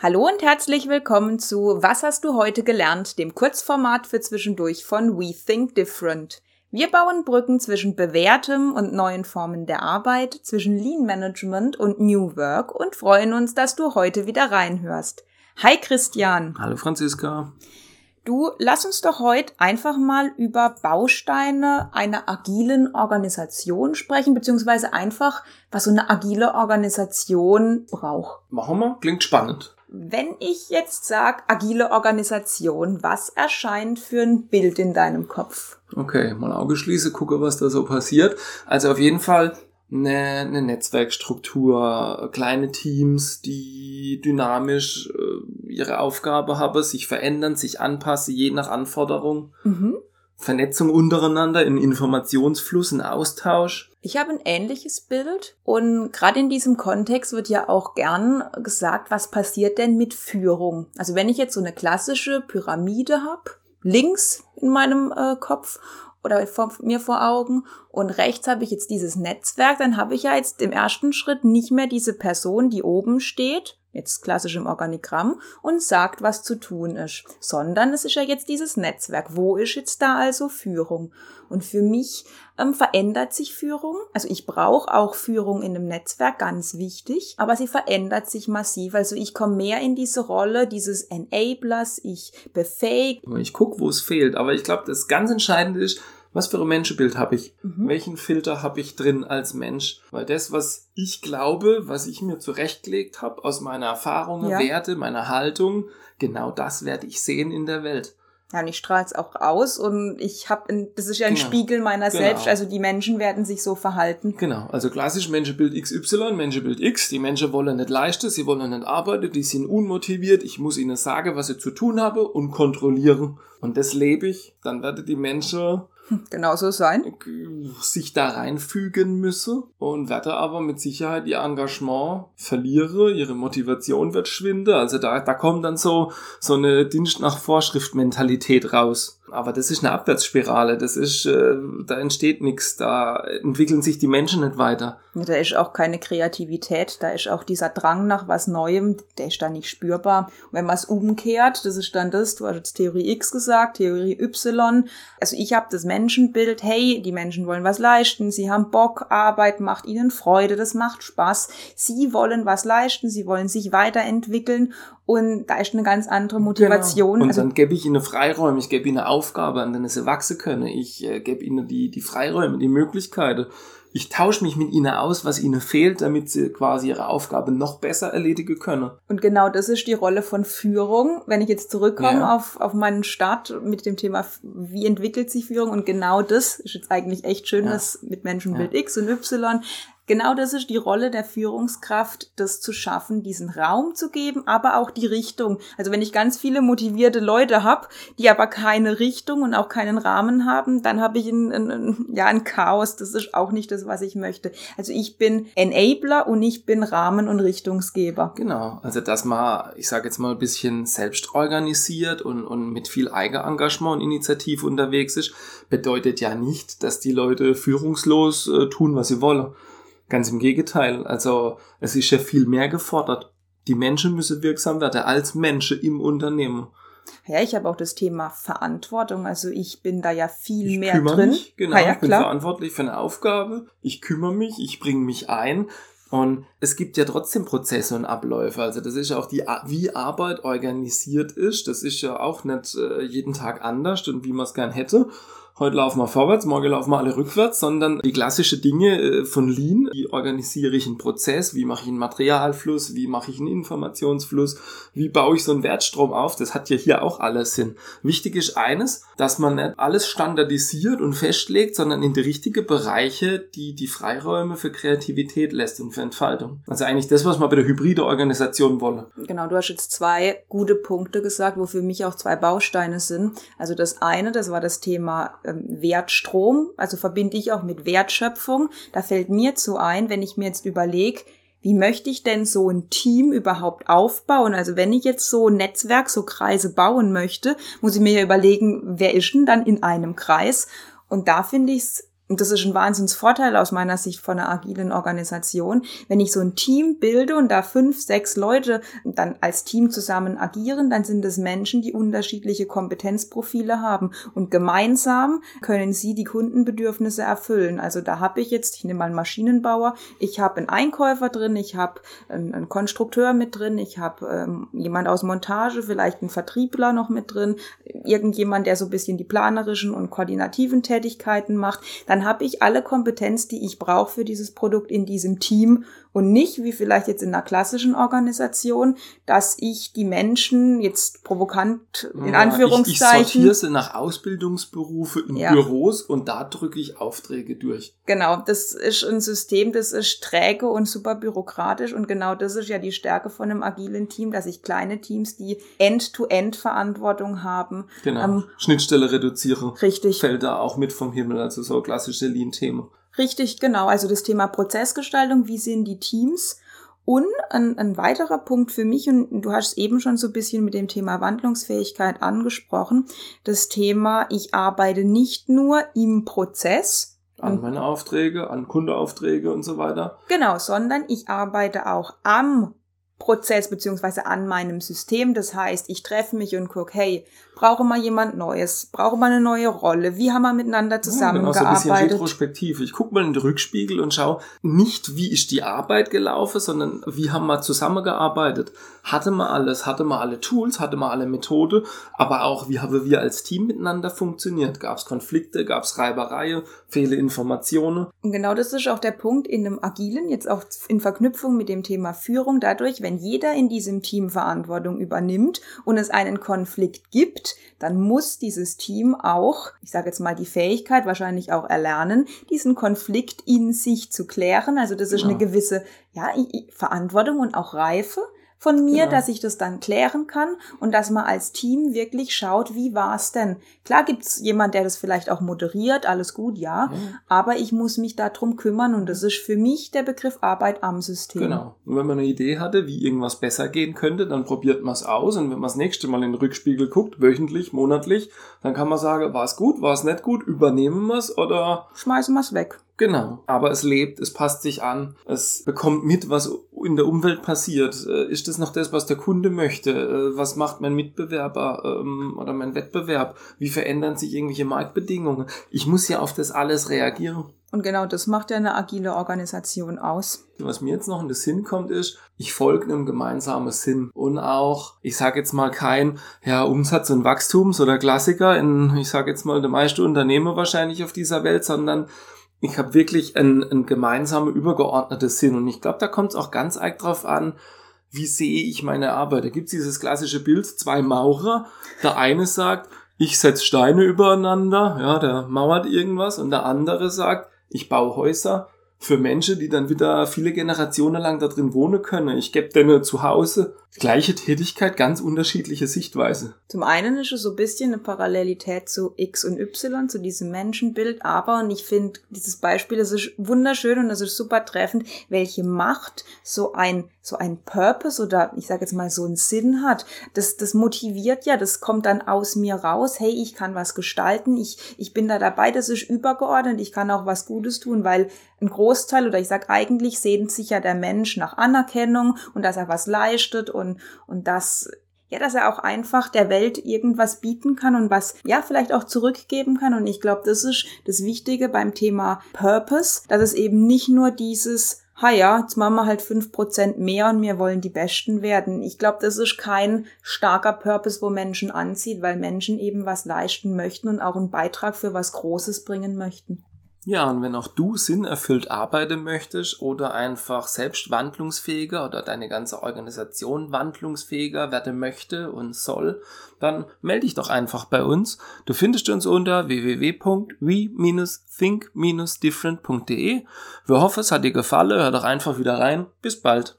Hallo und herzlich willkommen zu Was hast du heute gelernt, dem Kurzformat für zwischendurch von We Think Different. Wir bauen Brücken zwischen bewährtem und neuen Formen der Arbeit, zwischen Lean Management und New Work und freuen uns, dass du heute wieder reinhörst. Hi Christian. Hallo Franziska. Du, lass uns doch heute einfach mal über Bausteine einer agilen Organisation sprechen, beziehungsweise einfach, was so eine agile Organisation braucht. Machen wir, klingt spannend. Wenn ich jetzt sage agile Organisation, was erscheint für ein Bild in deinem Kopf? Okay, mal Auge schließe, gucke, was da so passiert. Also auf jeden Fall eine, eine Netzwerkstruktur, kleine Teams, die dynamisch äh, ihre Aufgabe haben, sich verändern, sich anpassen, je nach Anforderung. Mhm. Vernetzung untereinander, in Informationsfluss, in Austausch. Ich habe ein ähnliches Bild und gerade in diesem Kontext wird ja auch gern gesagt, was passiert denn mit Führung? Also wenn ich jetzt so eine klassische Pyramide habe, links in meinem äh, Kopf oder vor, mir vor Augen und rechts habe ich jetzt dieses Netzwerk, dann habe ich ja jetzt im ersten Schritt nicht mehr diese Person, die oben steht, jetzt klassisch im Organigramm, und sagt, was zu tun ist, sondern es ist ja jetzt dieses Netzwerk. Wo ist jetzt da also Führung? Und für mich ähm, verändert sich Führung. Also ich brauche auch Führung in einem Netzwerk, ganz wichtig, aber sie verändert sich massiv. Also ich komme mehr in diese Rolle dieses Enablers, ich befähige. Ich gucke, wo es fehlt, aber ich glaube, das ganz Entscheidende ist, was für ein Menschenbild habe ich? Mhm. Welchen Filter habe ich drin als Mensch? Weil das, was ich glaube, was ich mir zurechtgelegt habe aus meiner Erfahrung, ja. Werte, meiner Haltung, genau das werde ich sehen in der Welt. Ja, und ich strahle es auch aus und ich habe, das ist ja ein genau. Spiegel meiner genau. selbst, also die Menschen werden sich so verhalten. Genau, also klassisch Menschenbild XY, Menschenbild X, die Menschen wollen nicht leisten, sie wollen nicht arbeiten, die sind unmotiviert, ich muss ihnen sagen, was sie zu tun haben und kontrollieren. Und das lebe ich, dann werden die Menschen genau so sein. Sich da reinfügen müsse und werde aber mit Sicherheit ihr Engagement verliere, ihre Motivation wird schwinde. Also da, da kommt dann so, so eine Dienst nach Vorschrift Mentalität raus. Aber das ist eine Abwärtsspirale, das ist, äh, da entsteht nichts, da entwickeln sich die Menschen nicht weiter. Da ist auch keine Kreativität, da ist auch dieser Drang nach was Neuem, der ist da nicht spürbar. Und wenn man es umkehrt, das ist dann das, du hast jetzt Theorie X gesagt, Theorie Y. Also ich habe das Menschenbild, hey, die Menschen wollen was leisten, sie haben Bock, Arbeit macht ihnen Freude, das macht Spaß. Sie wollen was leisten, sie wollen sich weiterentwickeln und da ist eine ganz andere Motivation. Genau. Und also, dann gebe ich ihnen Freiräume, ich gebe ihnen Aufgabe, an denen sie wachsen können. Ich äh, gebe ihnen die, die Freiräume, die Möglichkeiten. Ich tausche mich mit ihnen aus, was ihnen fehlt, damit sie quasi ihre Aufgabe noch besser erledigen können. Und genau das ist die Rolle von Führung. Wenn ich jetzt zurückkomme ja. auf, auf meinen Start mit dem Thema, wie entwickelt sich Führung? Und genau das ist jetzt eigentlich echt schön, ja. dass mit Menschenbild ja. X und Y Genau das ist die Rolle der Führungskraft, das zu schaffen, diesen Raum zu geben, aber auch die Richtung. Also wenn ich ganz viele motivierte Leute habe, die aber keine Richtung und auch keinen Rahmen haben, dann habe ich ein, ein, ja, ein Chaos. Das ist auch nicht das, was ich möchte. Also ich bin Enabler und ich bin Rahmen- und Richtungsgeber. Genau, also dass man, ich sage jetzt mal, ein bisschen selbst organisiert und, und mit viel Eigenengagement und Initiative unterwegs ist, bedeutet ja nicht, dass die Leute führungslos äh, tun, was sie wollen. Ganz im Gegenteil. Also es ist ja viel mehr gefordert. Die Menschen müssen wirksam werden als Menschen im Unternehmen. Ja, ich habe auch das Thema Verantwortung. Also ich bin da ja viel ich mehr drin. Mich, genau, ja, ich bin verantwortlich für eine Aufgabe. Ich kümmere mich, ich bringe mich ein. Und es gibt ja trotzdem Prozesse und Abläufe. Also das ist ja auch die, wie Arbeit organisiert ist. Das ist ja auch nicht äh, jeden Tag anders und wie man es gern hätte heute laufen wir vorwärts, morgen laufen wir alle rückwärts, sondern die klassische Dinge äh, von Lean, wie organisiere ich einen Prozess, wie mache ich einen Materialfluss, wie mache ich einen Informationsfluss, wie baue ich so einen Wertstrom auf, das hat ja hier auch alles Sinn. Wichtig ist eines, dass man nicht alles standardisiert und festlegt, sondern in die richtigen Bereiche, die die Freiräume für Kreativität lässt und für Entfaltung. Also eigentlich das, was wir bei der hybride Organisation wollen. Genau, du hast jetzt zwei gute Punkte gesagt, wo für mich auch zwei Bausteine sind. Also das eine, das war das Thema ähm, Wertstrom, also verbinde ich auch mit Wertschöpfung. Da fällt mir zu ein, wenn ich mir jetzt überlege, wie möchte ich denn so ein Team überhaupt aufbauen? Also wenn ich jetzt so ein Netzwerk, so Kreise bauen möchte, muss ich mir ja überlegen, wer ist denn dann in einem Kreis? Und da finde ich es und das ist ein Wahnsinnsvorteil aus meiner Sicht von einer agilen Organisation, wenn ich so ein Team bilde und da fünf, sechs Leute dann als Team zusammen agieren, dann sind es Menschen, die unterschiedliche Kompetenzprofile haben und gemeinsam können sie die Kundenbedürfnisse erfüllen. Also da habe ich jetzt, ich nehme mal einen Maschinenbauer, ich habe einen Einkäufer drin, ich habe einen, Konstrukteur mit drin, ich habe ähm, jemand aus Montage, vielleicht einen Vertriebler noch mit drin, irgendjemand, der so ein bisschen die planerischen und koordinativen Tätigkeiten macht. Dann dann habe ich alle Kompetenz, die ich brauche für dieses Produkt in diesem Team und nicht wie vielleicht jetzt in einer klassischen Organisation, dass ich die Menschen jetzt provokant in ja, Anführungszeichen. Ich, ich sortiere sie nach Ausbildungsberufe in ja. Büros und da drücke ich Aufträge durch. Genau, das ist ein System, das ist träge und super bürokratisch und genau das ist ja die Stärke von einem agilen Team, dass ich kleine Teams, die End-to-End-Verantwortung haben. Genau, ähm, Schnittstelle reduzieren. Richtig. Fällt da auch mit vom Himmel, also so klassische Lean-Thema. Richtig, genau. Also das Thema Prozessgestaltung, wie sind die Teams? Und ein, ein weiterer Punkt für mich, und du hast es eben schon so ein bisschen mit dem Thema Wandlungsfähigkeit angesprochen, das Thema, ich arbeite nicht nur im Prozess. An meine Aufträge, an Kundeaufträge und so weiter. Genau, sondern ich arbeite auch am Prozess beziehungsweise an meinem System. Das heißt, ich treffe mich und gucke, hey, brauche mal jemand Neues, brauche mal eine neue Rolle, wie haben wir miteinander zusammengearbeitet? Ja, genau, so ein bisschen retrospektiv. Ich gucke mal in den Rückspiegel und schaue nicht, wie ist die Arbeit gelaufen, sondern wie haben wir zusammengearbeitet. Hatte man alles, hatte man alle Tools, hatte man alle Methode, aber auch, wie haben wir als Team miteinander funktioniert? Gab es Konflikte, gab es Reibereien, fehle Informationen? Und genau das ist auch der Punkt in einem Agilen, jetzt auch in Verknüpfung mit dem Thema Führung, dadurch, wenn jeder in diesem Team Verantwortung übernimmt und es einen Konflikt gibt, dann muss dieses Team auch, ich sage jetzt mal die Fähigkeit wahrscheinlich auch erlernen, diesen Konflikt in sich zu klären. Also das ist ja. eine gewisse ja, Verantwortung und auch Reife von mir, genau. dass ich das dann klären kann und dass man als Team wirklich schaut, wie war's denn? Klar gibt's jemand, der das vielleicht auch moderiert, alles gut, ja, mhm. aber ich muss mich darum kümmern und das ist für mich der Begriff Arbeit am System. Genau. Und wenn man eine Idee hatte, wie irgendwas besser gehen könnte, dann probiert man es aus und wenn man das nächste Mal in den Rückspiegel guckt, wöchentlich, monatlich, dann kann man sagen, war es gut, war es nicht gut, übernehmen wir es oder schmeißen wir es weg. Genau. Aber es lebt, es passt sich an, es bekommt mit, was in der Umwelt passiert. Äh, ist das noch das, was der Kunde möchte? Äh, was macht mein Mitbewerber ähm, oder mein Wettbewerb? Wie verändern sich irgendwelche Marktbedingungen? Ich muss ja auf das alles reagieren. Und genau das macht ja eine agile Organisation aus. Was mir jetzt noch in den Sinn kommt, ist, ich folge einem gemeinsamen Sinn und auch, ich sage jetzt mal kein ja, Umsatz- und Wachstums- oder Klassiker in, ich sage jetzt mal, der meiste Unternehmer wahrscheinlich auf dieser Welt, sondern ich habe wirklich ein, ein gemeinsamer, übergeordnetes Sinn. Und ich glaube, da kommt es auch ganz arg drauf an, wie sehe ich meine Arbeit. Da gibt's dieses klassische Bild, zwei Maurer. Der eine sagt, ich setze Steine übereinander, ja, der mauert irgendwas. Und der andere sagt, ich baue Häuser für Menschen, die dann wieder viele Generationen lang da drin wohnen können. Ich gebe denen zu Hause gleiche Tätigkeit, ganz unterschiedliche Sichtweise. Zum einen ist es so ein bisschen eine Parallelität zu X und Y, zu diesem Menschenbild, aber, und ich finde dieses Beispiel, das ist wunderschön und das ist super treffend, welche Macht so ein, so ein Purpose oder ich sage jetzt mal so einen Sinn hat. Das, das motiviert ja, das kommt dann aus mir raus, hey, ich kann was gestalten, ich, ich bin da dabei, das ist übergeordnet, ich kann auch was Gutes tun, weil ein Großteil oder ich sage eigentlich sehnt sich ja der Mensch nach Anerkennung und dass er was leistet und, und dass ja, dass er auch einfach der Welt irgendwas bieten kann und was ja vielleicht auch zurückgeben kann. Und ich glaube, das ist das Wichtige beim Thema Purpose, dass es eben nicht nur dieses ha ja, jetzt machen wir halt fünf Prozent mehr und wir wollen die Besten werden. Ich glaube, das ist kein starker Purpose, wo Menschen anzieht, weil Menschen eben was leisten möchten und auch einen Beitrag für was Großes bringen möchten. Ja, und wenn auch du sinnerfüllt arbeiten möchtest oder einfach selbst wandlungsfähiger oder deine ganze Organisation wandlungsfähiger werden möchte und soll, dann melde dich doch einfach bei uns. Du findest uns unter www.we-think-different.de. Wir hoffen, es hat dir gefallen. Hör doch einfach wieder rein. Bis bald.